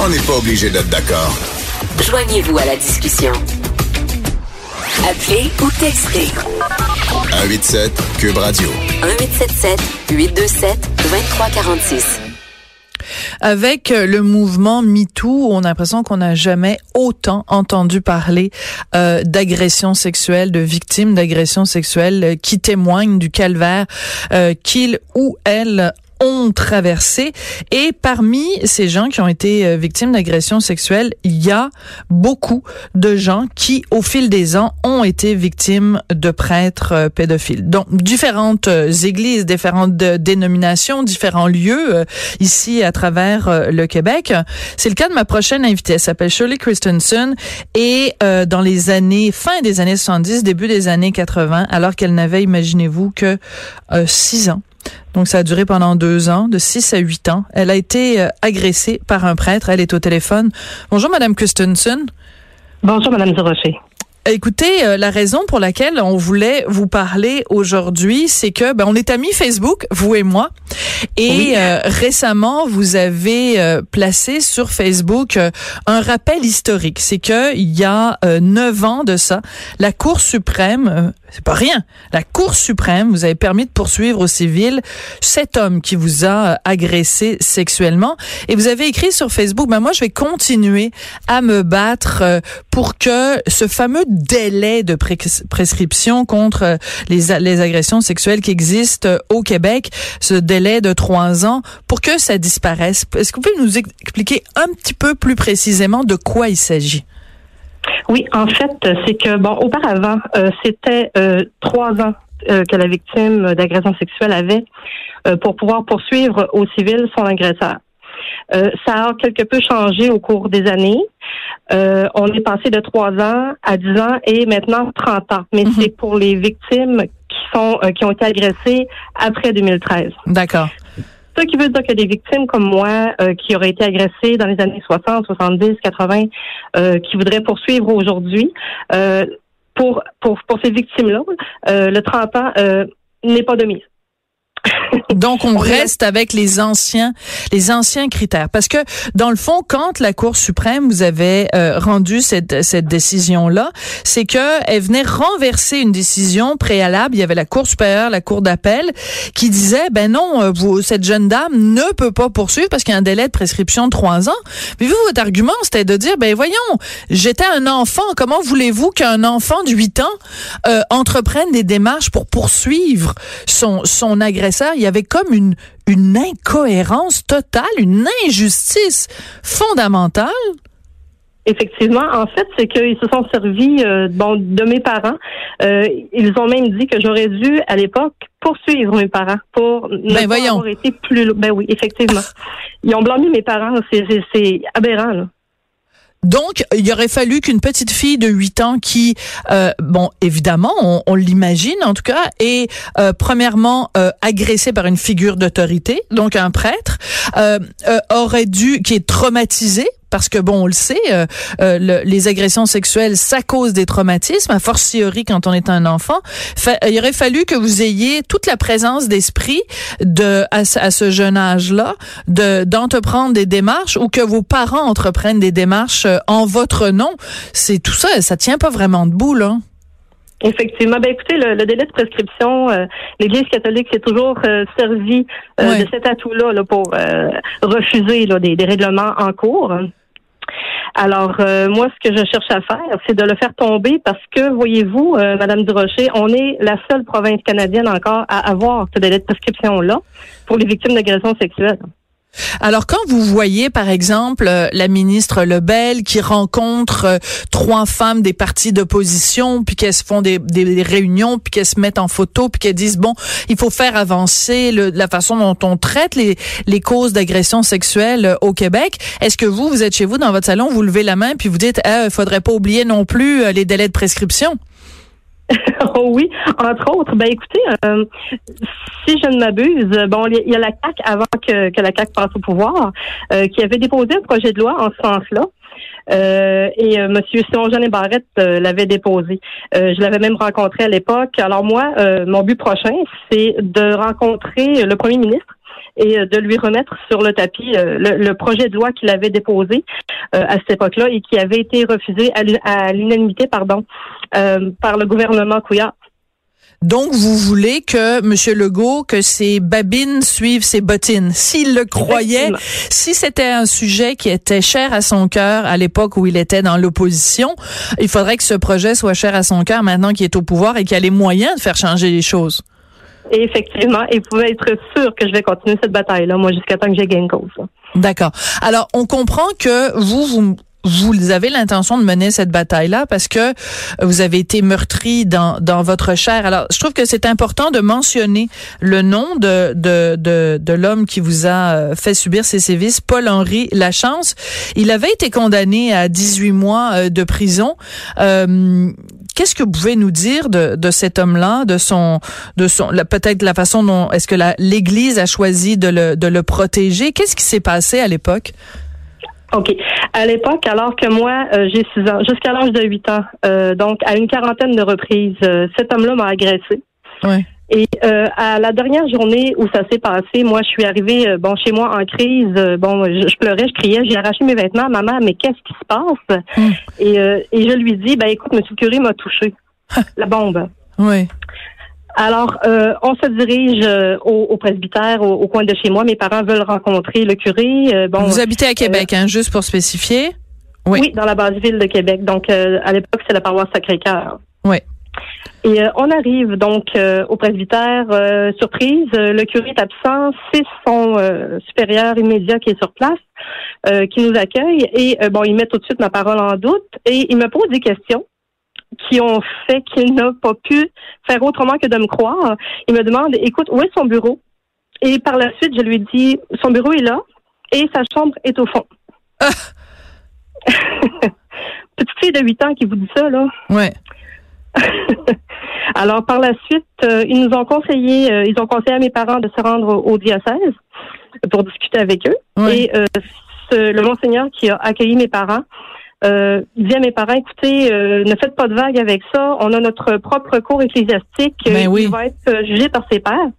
On n'est pas obligé d'être d'accord. Joignez-vous à la discussion. Appelez ou textez. 187 Cube Radio. 1877 827 2346. Avec euh, le mouvement MeToo, on a l'impression qu'on n'a jamais autant entendu parler euh, d'agressions sexuelles, de victimes d'agressions sexuelles euh, qui témoignent du calvaire euh, qu'ils ou elles ont traversé. Et parmi ces gens qui ont été euh, victimes d'agressions sexuelles, il y a beaucoup de gens qui, au fil des ans, ont été victimes de prêtres euh, pédophiles. Donc, différentes euh, églises, différentes dénominations, différents lieux ici à travers le Québec. C'est le cas de ma prochaine invitée. Elle s'appelle Shirley Christensen et dans les années, fin des années 70, début des années 80, alors qu'elle n'avait, imaginez-vous, que six ans, donc, ça a duré pendant deux ans, de six à huit ans. Elle a été euh, agressée par un prêtre. Elle est au téléphone. Bonjour, Madame Christensen. Bonjour, Madame Durocher. Écoutez, euh, la raison pour laquelle on voulait vous parler aujourd'hui, c'est que ben, on est amis Facebook, vous et moi, et euh, récemment vous avez euh, placé sur Facebook un rappel historique. C'est que il y a neuf ans de ça, la Cour suprême, c'est pas rien, la Cour suprême vous avez permis de poursuivre au civil cet homme qui vous a agressé sexuellement, et vous avez écrit sur Facebook, ben moi je vais continuer à me battre pour que ce fameux délai de prescription contre euh, les, les agressions sexuelles qui existent euh, au Québec, ce délai de trois ans, pour que ça disparaisse. Est-ce que vous pouvez nous expliquer un petit peu plus précisément de quoi il s'agit? Oui, en fait, c'est que, bon, auparavant, euh, c'était trois ans que la victime d'agression sexuelle avait pour pouvoir poursuivre au civil son agresseur. Euh, ça a quelque peu changé au cours des années. Euh, on est passé de 3 ans à 10 ans et maintenant 30 ans. Mais mhm. c'est pour les victimes qui sont euh, qui ont été agressées après 2013. D'accord. Ce qui veut dire que des victimes comme moi, qui auraient été agressées dans les années 60, 70, 80, qui voudraient poursuivre aujourd'hui, pour, pour, pour ces victimes-là, le 30 ans n'est pas de mise. Donc on reste avec les anciens les anciens critères. Parce que dans le fond quand la Cour suprême vous avait euh, rendu cette cette décision là, c'est que elle venait renverser une décision préalable, il y avait la Cour supérieure, la Cour d'appel qui disait ben non euh, vous cette jeune dame ne peut pas poursuivre parce qu'il y a un délai de prescription de trois ans. Mais vous votre argument c'était de dire ben voyons, j'étais un enfant, comment voulez-vous qu'un enfant de 8 ans euh, entreprenne des démarches pour poursuivre son son agresseur, il y avait comme une, une incohérence totale, une injustice fondamentale. Effectivement, en fait, c'est qu'ils se sont servis euh, bon de mes parents. Euh, ils ont même dit que j'aurais dû à l'époque poursuivre mes parents pour ne ben, pas avoir été plus. Ben oui, effectivement. Ils ont blâmé mes parents. C'est aberrant. Là. Donc, il aurait fallu qu'une petite fille de 8 ans qui, euh, bon, évidemment, on, l'imagine en tout cas, est euh, premièrement euh, agressée par une figure d'autorité, donc un prêtre, aurait dû, qui est traumatisée parce que bon, on le sait, euh, euh, les agressions sexuelles, ça cause des traumatismes, a fortiori quand on est un enfant. il aurait fallu que vous ayez toute la présence d'esprit de à, ce jeune âge-là, de d'entreprendre des démarches ou que vos parents entreprennent des démarches euh, en votre nom. C'est tout ça, ça tient pas vraiment debout là. Effectivement. Ben écoutez, le, délai de prescription, l'Église catholique s'est toujours servi de cet atout-là là, pour refuser là, des, des, règlements en cours. Alors, euh, moi, ce que je cherche à faire, c'est de le faire tomber parce que, voyez-vous, euh, Madame Durocher, on est la seule province canadienne encore à avoir ce délai de prescription-là pour les victimes d'agressions sexuelles. Alors quand vous voyez par exemple euh, la ministre Lebel qui rencontre euh, trois femmes des partis d'opposition puis qu'elles font des, réunions puis qu'elles se mettent en photo puis qu'elles disent bon il faut faire avancer la façon dont on traite les, causes d'agression sexuelle euh, au Québec. Est-ce que vous vous êtes chez vous dans votre salon vous levez la main puis vous dites il faudrait pas oublier non plus les délais de prescription? Oh oui, entre autres. Ben écoutez, euh, si je ne m'abuse, bon, il y a la CAC avant que, la CAC passe au pouvoir, euh, qui avait déposé un projet de loi en ce sens-là. Euh, et Monsieur Simon Jean Barrette l'avait déposé. je l'avais même rencontré à l'époque. Alors moi, mon but prochain, c'est de rencontrer le Premier ministre et de lui remettre sur le tapis le, projet de loi qu'il avait déposé à cette époque-là et qui avait été refusé à l'unanimité pardon par le gouvernement Couillard. Donc, vous voulez que M. Legault, que ses babines suivent ses bottines. S'il le croyait, si c'était un sujet qui était cher à son cœur à l'époque où il était dans l'opposition, il faudrait que ce projet soit cher à son cœur maintenant qu'il est au pouvoir et qu'il a les moyens de faire changer les choses. Et effectivement, il pouvait être sûr que je vais continuer cette bataille-là, moi, jusqu'à temps que j'ai gain cause. D'accord. Alors, on comprend que vous, vous, vous avez l'intention de mener cette bataille-là parce que vous avez été meurtri dans, dans votre chair. Alors, je trouve que c'est important de mentionner le nom de, de, de, de l'homme qui vous a euh, fait subir ces sévices, Paul-Henri Lachance. Il avait été condamné à 18 mois euh, de prison. Euh, Qu'est-ce que vous pouvez nous dire de, de cet homme-là, de son, de son, peut-être la façon dont est-ce que l'Église a choisi de le, de le protéger? Qu'est-ce qui s'est passé à l'époque? OK. À l'époque, alors que moi, euh, j'ai 6 ans, jusqu'à l'âge de 8 ans, euh, donc à une quarantaine de reprises, euh, cet homme-là m'a agressé. Ouais. Et à la dernière journée où ça s'est passé, moi, je suis arrivée bon chez moi en crise. bon, je, pleurais, je criais, j'ai arraché mes vêtements. Maman, mais qu'est-ce qui se passe? Hmm. et, et je lui dis, ben écoute, Monsieur Curie m'a touché la bombe. Oui. Alors, euh, on se dirige euh, au, presbytère, au, coin de chez moi. Mes parents veulent rencontrer le curé. Euh, bon, Vous habitez à Québec, hein, juste pour spécifier? Oui. oui, dans la base ville de Québec. Donc, à l'époque, c'est la paroisse Sacré-Cœur. Oui. Et on arrive donc au presbytère. surprise, le curé est absent. C'est son supérieur immédiat qui est sur place, qui nous accueille. Et bon, il met tout de suite ma parole en doute et il me pose des questions qui ont fait qu'il n'a pas pu faire autrement que de me croire. Il me demande, écoute, où est son bureau? Et par la suite, je lui dis, son bureau est là et sa chambre est au fond. Ah! Petite fille de 8 ans qui vous dit ça, là. Ouais. Alors, par la suite, euh, ils nous ont conseillé, euh, ils ont conseillé à mes parents de se rendre au, diocèse pour discuter avec eux. Et euh, le monseigneur qui a accueilli mes parents euh, dit à mes parents, écoutez, euh, ne faites pas de vagues avec ça. On a notre propre cours ecclésiastique ben qui va être euh, jugé par ses pairs.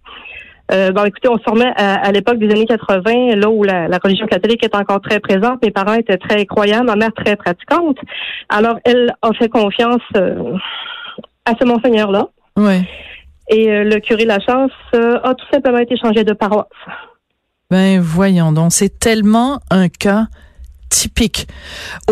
Euh, bon, écoutez, on se remet à, l'époque des années 80, là où la, religion catholique est encore très présente. Mes parents étaient très croyants, ma mère très pratiquante. Alors, elle a fait confiance à ce monseigneur-là. Oui. Et le curé de la chance a tout simplement été changé de paroisse. Ben voyons donc, c'est tellement un cas typique.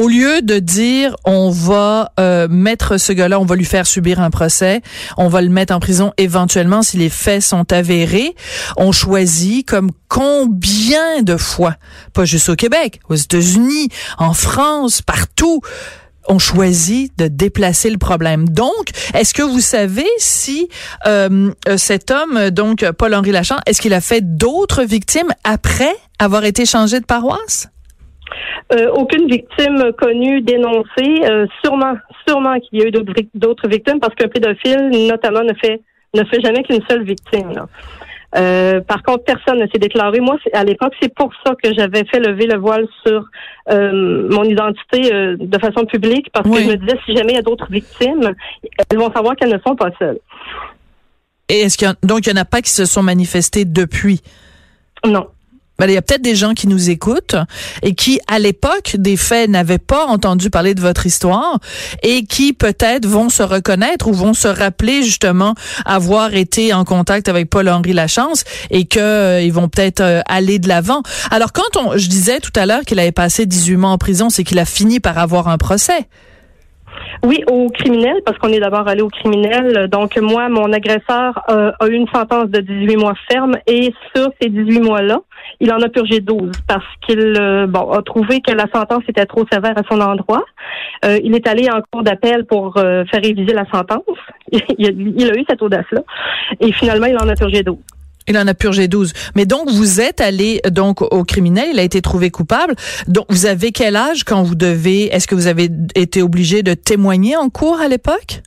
Au lieu de dire on va euh, mettre ce gars-là, on va lui faire subir un procès, on va le mettre en prison éventuellement si les faits sont avérés, on choisit comme combien de fois, pas juste au Québec, aux États-Unis, en France, partout, on choisit de déplacer le problème. Donc, est-ce que vous savez si euh, cet homme, donc Paul-Henri Lachant, est-ce qu'il a fait d'autres victimes après avoir été changé de paroisse? Euh, aucune victime connue dénoncée. Euh, sûrement, sûrement qu'il y a eu d'autres victimes parce qu'un pédophile, notamment, ne fait ne fait jamais qu'une seule victime. Euh, par contre, personne ne s'est déclaré. Moi, à l'époque, c'est pour ça que j'avais fait lever le voile sur mon identité de façon publique, parce que je me disais, si jamais il y a d'autres victimes, elles vont savoir qu'elles ne sont pas seules. Et est-ce qu'il donc il n'y en a pas qui se sont manifestés depuis? Non. Ben, il y a peut-être des gens qui nous écoutent et qui, à l'époque des faits, n'avaient pas entendu parler de votre histoire et qui peut-être vont se reconnaître ou vont se rappeler justement avoir été en contact avec Paul-Henri Lachance et que euh, ils vont peut-être euh, aller de l'avant. Alors quand on, je disais tout à l'heure qu'il avait passé 18 mois en prison, c'est qu'il a fini par avoir un procès. Oui, au criminel, parce qu'on est d'abord allé au criminel. Donc, moi, mon agresseur euh, a eu une sentence de 18 mois ferme et sur ces 18 mois-là, il en a purgé 12 parce qu'il euh, a trouvé que la sentence était trop sévère à son endroit. Euh, il est allé en cours d'appel pour faire réviser la sentence. il, a, il a eu cette audace-là. Et finalement, il en a purgé 12. Il en a purgé 12. Mais donc, vous êtes allé donc au criminel, il a été trouvé coupable. Donc, vous avez quel âge quand vous devez, est-ce que vous avez été obligé de témoigner en cours à l'époque?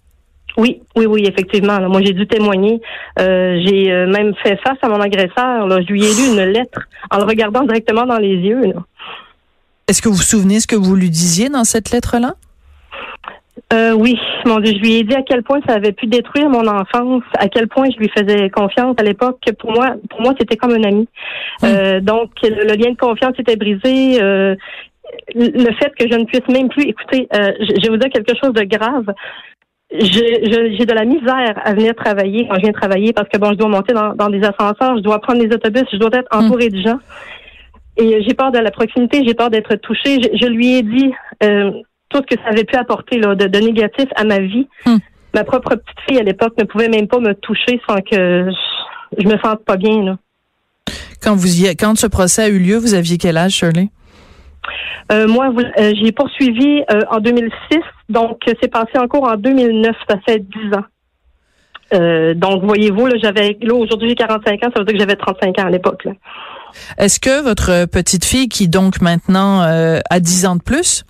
Oui, oui, oui, effectivement. moi, j'ai dû témoigner. Euh, j'ai euh, même fait face à mon agresseur. Je lui ai lu une lettre en le regardant directement dans les yeux. Est-ce que vous vous souvenez ce que vous lui disiez dans cette lettre-là? Euh, oui, mon Dieu, je lui ai dit à quel point ça avait pu détruire mon enfance, à quel point je lui faisais confiance à l'époque. Pour moi, pour moi, c'était comme un ami. Euh, donc, le, le lien de confiance était brisé. Euh, le fait que je ne puisse même plus écouter, euh, je, je vais vous dire quelque chose de grave. Je- je- J'ai de la misère à venir travailler quand je viens travailler parce que bon, je dois monter dans, dans des ascenseurs, je dois prendre des autobus, je dois être entourée de gens. Et j'ai peur de la proximité, j'ai peur d'être touchée. Je, je lui ai dit euh, tout ce que ça avait pu apporter là, de, de négatif à ma vie. Hmm. Ma propre petite fille à l'époque ne pouvait même pas me toucher sans que je, je me sente pas bien. Là. Quand vous y, quand ce procès a eu lieu, vous aviez quel âge, Shirley? Euh, moi, euh, j'ai poursuivi euh, en 2006, donc euh, c'est passé en cours en 2009, ça fait 10 ans. Euh, donc, voyez-vous, là, j'avais, là, aujourd'hui, j'ai 45 ans, ça veut dire que j'avais 35 ans à l'époque, là. Est-ce que votre petite fille, qui donc maintenant euh, a 10 ans de plus,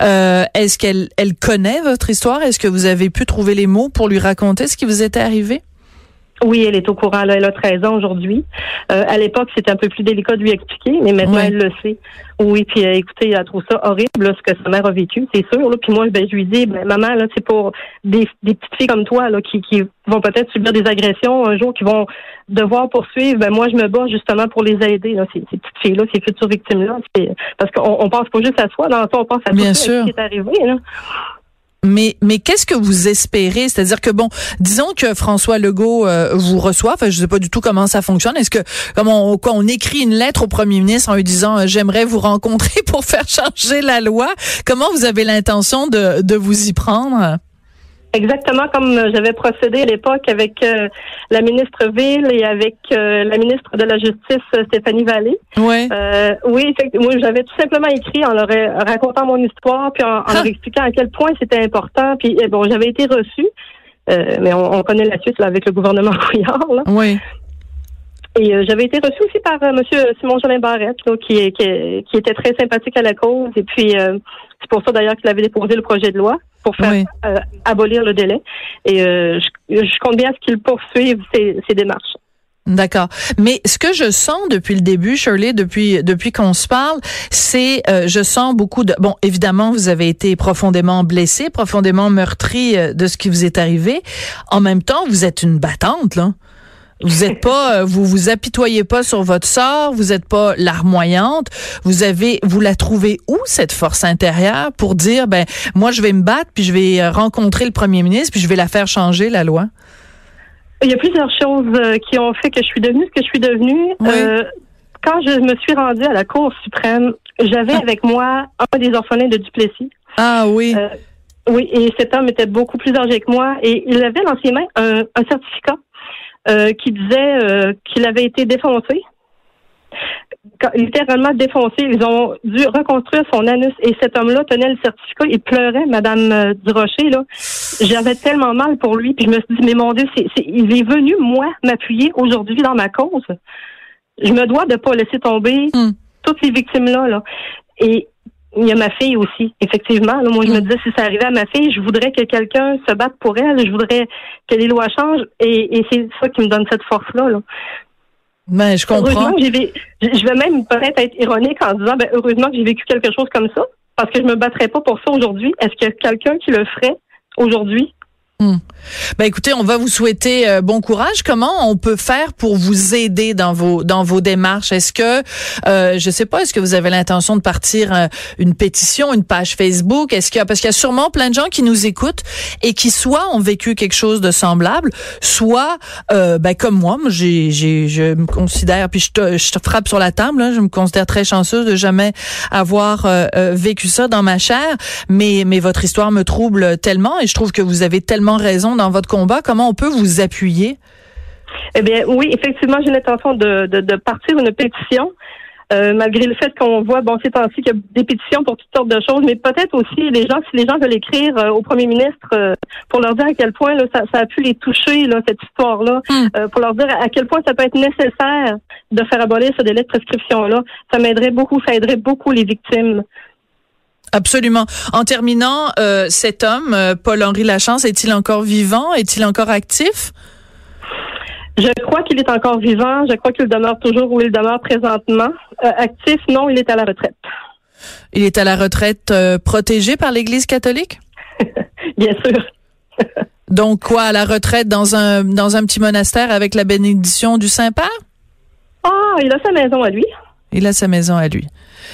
euh, est-ce qu'elle elle connaît votre histoire? Est-ce que vous avez pu trouver les mots pour lui raconter ce qui vous était arrivé? Oui, elle est au courant, là, elle a 13 ans aujourd'hui. Euh, à l'époque, c'était un peu plus délicat de lui expliquer, mais maintenant, Ouais. elle le sait. Oui, puis euh, écoutez, elle trouve ça horrible, là, ce que sa mère a vécu, c'est sûr. Là. Puis moi, ben, je lui dis, ben, maman, là, c'est pour des, des petites filles comme toi, là, qui, qui vont peut-être subir des agressions un jour, qui vont devoir poursuivre. Ben, moi, je me bats justement pour les aider, là, ces, ces petites filles-là, ces futures victimes-là. Parce qu'on on pense pas juste à soi, dans ça, on pense à Bien tout sûr. ce qui est arrivé, là. Mais, mais qu'est-ce que vous espérez? C'est-à-dire que, bon, disons que François Legault euh, vous reçoit, enfin, je sais pas du tout comment ça fonctionne. Est-ce que, comment on, quoi, on écrit une lettre au premier ministre en lui disant, euh, j'aimerais vous rencontrer pour faire changer la loi? Comment vous avez l'intention de, de vous y prendre? Exactement comme euh, j'avais procédé à l'époque avec euh, la ministre Ville et avec euh, la ministre de la Justice, euh, Stéphanie Vallée. Ouais. Euh, oui, effectivement, moi j'avais tout simplement écrit en leur euh, racontant mon histoire, puis en, en leur expliquant à quel point c'était important. Puis eh, bon, j'avais été reçue, euh, mais on, on connaît la suite là, avec le gouvernement Couillard. Là. Oui. Et euh, j'avais été reçue aussi par euh, Monsieur Simon Jolin Barrette, là, qui, est- qui, qui était très sympathique à la cause. Et puis euh, c'est pour ça d'ailleurs qu'il avait déposé le projet de loi pour faire Oui. euh, abolir le délai. Et euh, je, je compte bien à ce qu'il poursuive ces, ces démarches. D'accord. Mais ce que je sens depuis le début, Shirley, depuis depuis qu'on se parle, c'est euh, je sens beaucoup de bon. Évidemment, vous avez été profondément blessé, profondément meurtri euh, de ce qui vous est arrivé. En même temps, vous êtes une battante là. Vous êtes pas, euh, vous vous apitoyez pas sur votre sort, vous êtes pas larmoyante. Vous avez, vous la trouvez où cette force intérieure pour dire, ben moi je vais me battre, puis je vais euh, rencontrer le premier ministre, puis je vais la faire changer la loi? Il y a plusieurs choses euh, qui ont fait que je suis devenue ce que je suis devenue. Oui. Euh, quand je me suis rendue à la Cour suprême, j'avais Ah. avec moi un des orphelins de Duplessis. Ah oui. Euh, Oui, et cet homme était beaucoup plus âgé que moi et il avait dans ses mains un, un certificat euh, qui disait euh, qu'il avait été défoncé. Quand- littéralement défoncé. Ils ont dû reconstruire son anus et cet homme-là tenait le certificat. Il pleurait, Madame euh, Durocher. Là, j'avais tellement mal pour lui. Puis je me suis dit, mais mon Dieu, c'est, c'est- il est venu moi m'appuyer aujourd'hui dans ma cause. Je me dois de pas laisser tomber Hmm. toutes ces victimes-là. Là. Et il y a ma fille aussi, effectivement. Là, moi, je me Mm. disais, si ça arrivait à ma fille, je voudrais que quelqu'un se batte pour elle. Je voudrais que les lois changent. Et, et c'est ça qui me donne cette force-là. Là. Ben je comprends. Heureusement je vais même peut-être être ironique en disant, ben, heureusement que j'ai vécu quelque chose comme ça. Parce que je me battrais pas pour ça aujourd'hui. Est-ce qu'il y a quelqu'un qui le ferait aujourd'hui? Ben écoutez, on va vous souhaiter euh, bon courage. Comment on peut faire pour vous aider dans vos dans vos démarches? Est-ce que euh, je sais pas, est-ce que vous avez l'intention de partir euh, une pétition, une page Facebook? Est-ce qu'il y a parce qu'il y a sûrement plein de gens qui nous écoutent et qui soit ont vécu quelque chose de semblable, soit euh, ben comme moi, moi j'ai j'ai je me considère puis je te je te frappe sur la table, là, je me considère très chanceuse de jamais avoir vécu ça dans ma chair, mais mais votre histoire me trouble tellement et je trouve que vous avez tellement raison dans votre combat. Comment on peut vous appuyer? Eh bien, oui, effectivement, j'ai l'intention de, de, de partir une pétition. euh, malgré le fait qu'on voit, bon, ces temps-ci, qu'il y a des pétitions pour toutes sortes de choses, mais peut-être aussi les gens, si les gens veulent écrire euh, au premier ministre euh, pour leur dire à quel point là, ça, ça a pu les toucher, là, cette histoire-là, Hmm. pour leur dire à quel point ça peut être nécessaire de faire abolir ce délai de prescription-là, ça m'aiderait beaucoup, ça aiderait beaucoup les victimes. Absolument. En terminant, euh, cet homme, euh, Paul-Henri Lachance, est-il encore vivant? Est-il encore actif? Je crois qu'il est encore vivant, je crois qu'il demeure toujours où il demeure présentement. Euh, actif, non, il est à la retraite. Il est à la retraite euh, protégé par l'Église catholique? Bien sûr. Donc quoi, à la retraite dans un dans un petit monastère avec la bénédiction du Saint-Père? Ah, il a sa maison à lui. Il a sa maison à lui.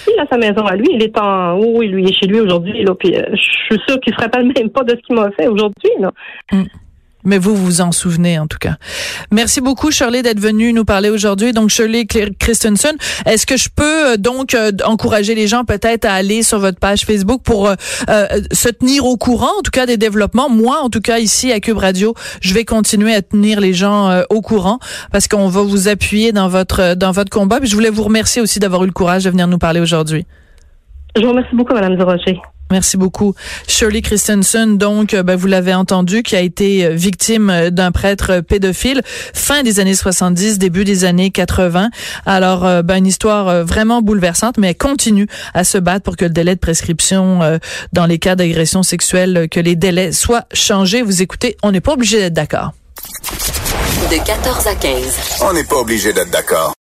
Il a sa maison à lui. Il est en. Oui, lui, il est chez lui aujourd'hui. Là, puis, euh, je suis sûre qu'il se rappelle même pas de ce qu'il m'a fait aujourd'hui. Là. Mm. Mais vous vous en souvenez en tout cas. Merci beaucoup Shirley d'être venue nous parler aujourd'hui. Donc Shirley Christensen, est-ce que je peux euh, donc euh, encourager les gens peut-être à aller sur votre page Facebook pour euh, se tenir au courant en tout cas des développements? Moi en tout cas ici à Cube Radio, je vais continuer à tenir les gens au courant parce qu'on va vous appuyer dans votre dans votre combat. Puis je voulais vous remercier aussi d'avoir eu le courage de venir nous parler aujourd'hui. Je vous remercie beaucoup Madame Durocher. Merci beaucoup. Shirley Christensen, donc, euh, ben, vous l'avez entendu, qui a été euh, victime euh, d'un prêtre pédophile fin des années 70, début des années 80. Alors, ben, une histoire vraiment bouleversante, mais elle continue à se battre pour que le délai de prescription dans les cas d'agression sexuelle, que les délais soient changés. Vous écoutez, on n'est pas obligé d'être d'accord. De 14 à 15. On n'est pas obligé d'être d'accord.